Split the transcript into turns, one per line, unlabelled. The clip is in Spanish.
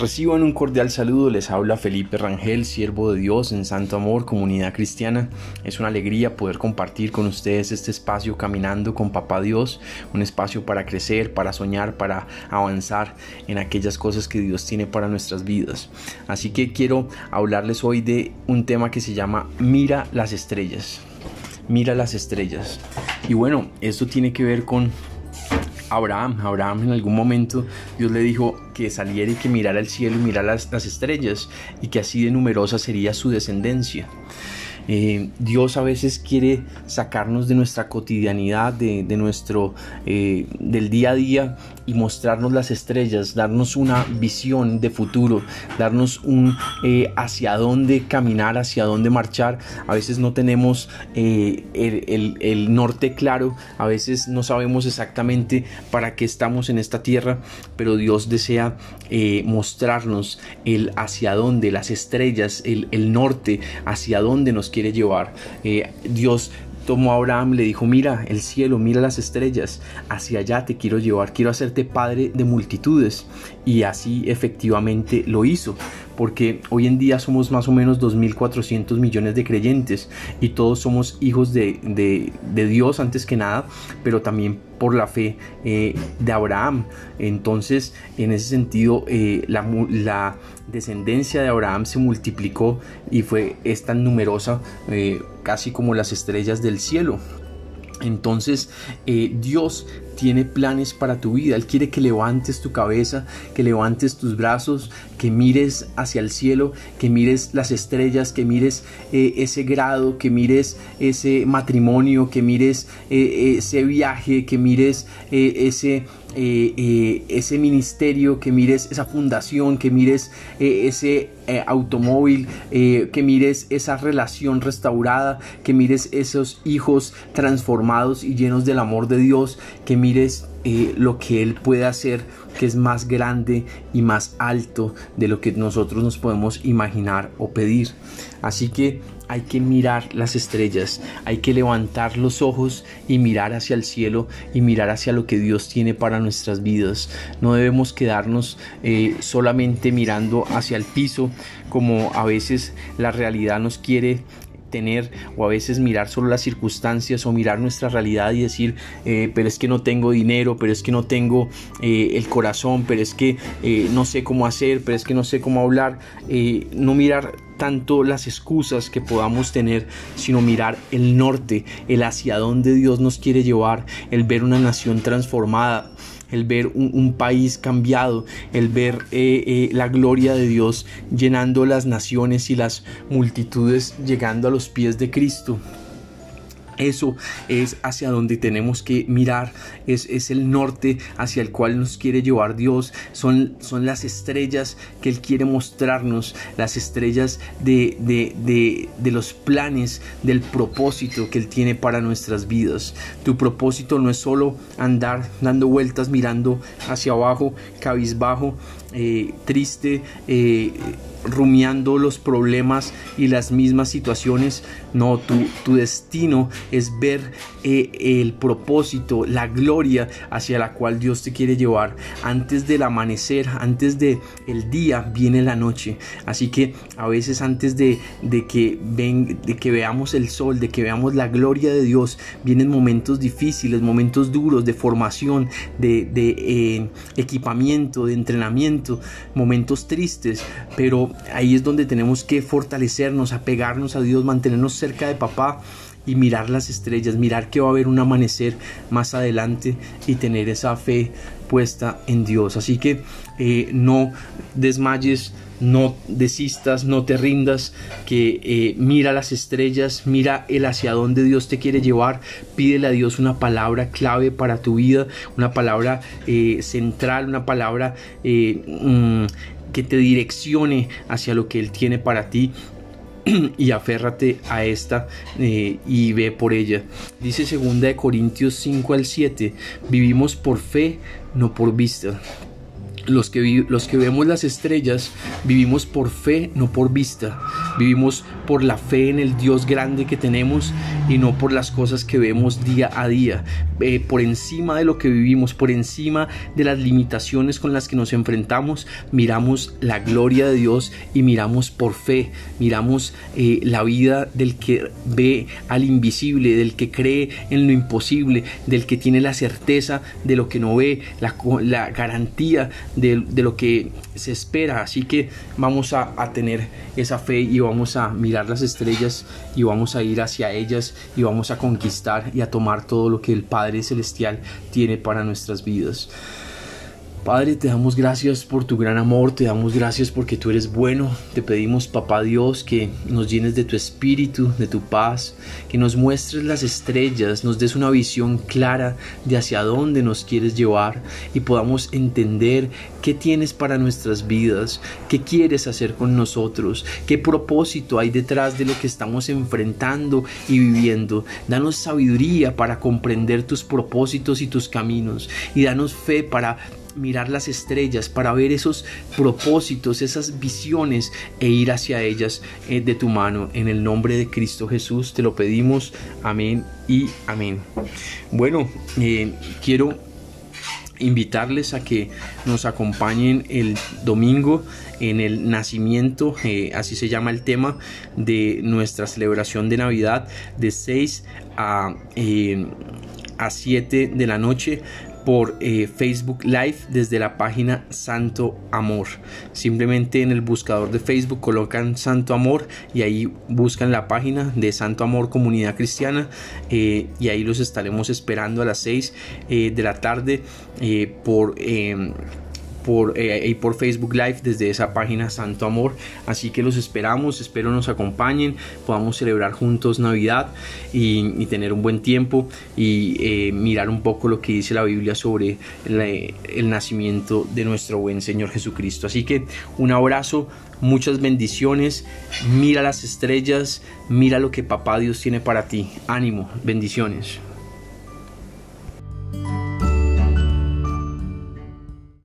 Reciban un cordial saludo, les habla Felipe Rangel, siervo de Dios en Santo Amor, comunidad cristiana. Es una alegría poder compartir con ustedes este espacio caminando con Papá Dios, un espacio para crecer, para soñar, para avanzar en aquellas cosas que Dios tiene para nuestras vidas. Así que quiero hablarles hoy de un tema que se llama Mira las estrellas. Mira las estrellas. Y bueno, esto tiene que ver con Abraham. Abraham en algún momento Dios le dijo que saliera y que mirara el cielo y mirara las, las estrellas y que así de numerosa sería su descendencia. Eh, Dios a veces quiere sacarnos de nuestra cotidianidad, de, nuestro, eh, del día a día y mostrarnos las estrellas, darnos una visión de futuro, darnos un eh, hacia dónde caminar, hacia dónde marchar. A veces no tenemos el, norte claro, a veces no sabemos exactamente para qué estamos en esta tierra, pero Dios desea mostrarnos el hacia dónde, las estrellas, el, el norte, hacia dónde nos quiere llevar. Eh, Dios tomó a Abraham, le dijo, mira el cielo, mira las estrellas, hacia allá te quiero llevar, quiero hacerte padre de multitudes. Y así efectivamente lo hizo, porque hoy en día somos más o menos 2.400 millones de creyentes y todos somos hijos de, Dios antes que nada, pero también por la fe eh, de Abraham. Entonces, en ese sentido, eh, la, la, descendencia de Abraham se multiplicó y fue es tan numerosa eh, casi como las estrellas del cielo. Entonces Dios tiene planes para tu vida. Él quiere que levantes tu cabeza, que levantes tus brazos, que mires hacia el cielo, que mires las estrellas, que mires eh, ese grado, que mires ese matrimonio, que mires eh, ese viaje, que mires eh, ese ese ministerio, que mires esa fundación, que mires ese automóvil, que mires esa relación restaurada, que mires esos hijos transformados y llenos del amor de Dios, que mires mires eh, lo que Él puede hacer, que es más grande y más alto de lo que nosotros nos podemos imaginar o pedir. Así que hay que mirar las estrellas, hay que levantar los ojos y mirar hacia el cielo y mirar hacia lo que Dios tiene para nuestras vidas. No debemos quedarnos eh, solamente mirando hacia el piso como a veces la realidad nos quiere tener o a veces mirar solo las circunstancias o mirar nuestra realidad y decir, eh, pero es que no tengo dinero, pero es que no tengo eh, el corazón, pero es que eh, no sé cómo hacer, pero es que no sé cómo hablar, no mirar tanto las excusas que podamos tener, sino mirar el norte, el hacia dónde Dios nos quiere llevar, el ver una nación transformada, el ver un, país cambiado, el ver eh, eh, la gloria de Dios llenando las naciones y las multitudes llegando a los pies de Cristo. Eso es hacia donde tenemos que mirar, es, es, el norte hacia el cual nos quiere llevar Dios, son, son las estrellas que Él quiere mostrarnos, las estrellas de, de, de, los planes, del propósito que Él tiene para nuestras vidas. Tu propósito no es solo andar dando vueltas mirando hacia abajo, cabizbajo, eh, triste, eh, rumiando los problemas y las mismas situaciones. No, tu, tu destino es ver eh, el propósito, la gloria hacia la cual Dios te quiere llevar. Antes del amanecer, antes de el día, viene la noche. Así que a veces antes de, de que, ven, de que veamos el sol, de que veamos la gloria de Dios, vienen momentos difíciles, momentos duros de formación, de, de eh, equipamiento, de entrenamiento, momentos tristes. Pero ahí es donde tenemos que fortalecernos, apegarnos a Dios, mantenernos cerca de papá y mirar las estrellas, mirar que va a haber un amanecer más adelante y tener esa fe puesta en Dios. Así que eh, no desmayes, no desistas, no te rindas, que eh, mira las estrellas, mira el hacia dónde Dios te quiere llevar, pídele a Dios una palabra clave para tu vida, una palabra eh, central, una palabra mm, que te direccione hacia lo que Él tiene para ti y aférrate a esta eh, y ve por ella. Dice segunda de Corintios 5 al 7, vivimos por fe, no por vista. los que, los que vemos las estrellas vivimos por fe, no por vista. Vivimos por la fe en el Dios grande que tenemos y no por las cosas que vemos día a día. Eh, por encima de lo que vivimos, por encima de las limitaciones con las que nos enfrentamos, miramos la gloria de Dios y miramos por fe. Miramos eh, la vida del que ve al invisible, del que cree en lo imposible, del que tiene la certeza de lo que no ve, la, la garantía de, lo que se espera. Así que vamos a, a, tener esa fe y vamos a mirar las estrellas y vamos a ir hacia ellas y vamos a conquistar y a tomar todo lo que el Padre Celestial tiene para nuestras vidas. Padre, te damos gracias por tu gran amor, te damos gracias porque tú eres bueno. Te pedimos, Papá Dios, que nos llenes de tu espíritu, de tu paz, que nos muestres las estrellas, nos des una visión clara de hacia dónde nos quieres llevar y podamos entender qué tienes para nuestras vidas, qué quieres hacer con nosotros, qué propósito hay detrás de lo que estamos enfrentando y viviendo. Danos sabiduría para comprender tus propósitos y tus caminos y danos fe para mirar las estrellas, para ver esos propósitos, esas visiones e ir hacia ellas eh, de tu mano. En el nombre de Cristo Jesús te lo pedimos. Amén y amén. Bueno, eh, quiero invitarles a que nos acompañen el domingo en el nacimiento, eh, así se llama el tema de nuestra celebración de Navidad, de 6 a, a 7 de la noche por eh, Facebook Live desde la página Santo Amor. Simplemente en el buscador de Facebook colocan Santo Amor y ahí buscan la página de Santo Amor Comunidad Cristiana eh, y ahí los estaremos esperando a las 6 eh, de la tarde por por, eh, y por Facebook Live desde esa página Santo Amor. Así que los esperamos, espero nos acompañen, podamos celebrar juntos Navidad y, tener un buen tiempo y eh, mirar un poco lo que dice la Biblia sobre el nacimiento de nuestro buen Señor Jesucristo. Así que un abrazo, muchas bendiciones, mira las estrellas, mira lo que Papá Dios tiene para ti. Ánimo, bendiciones.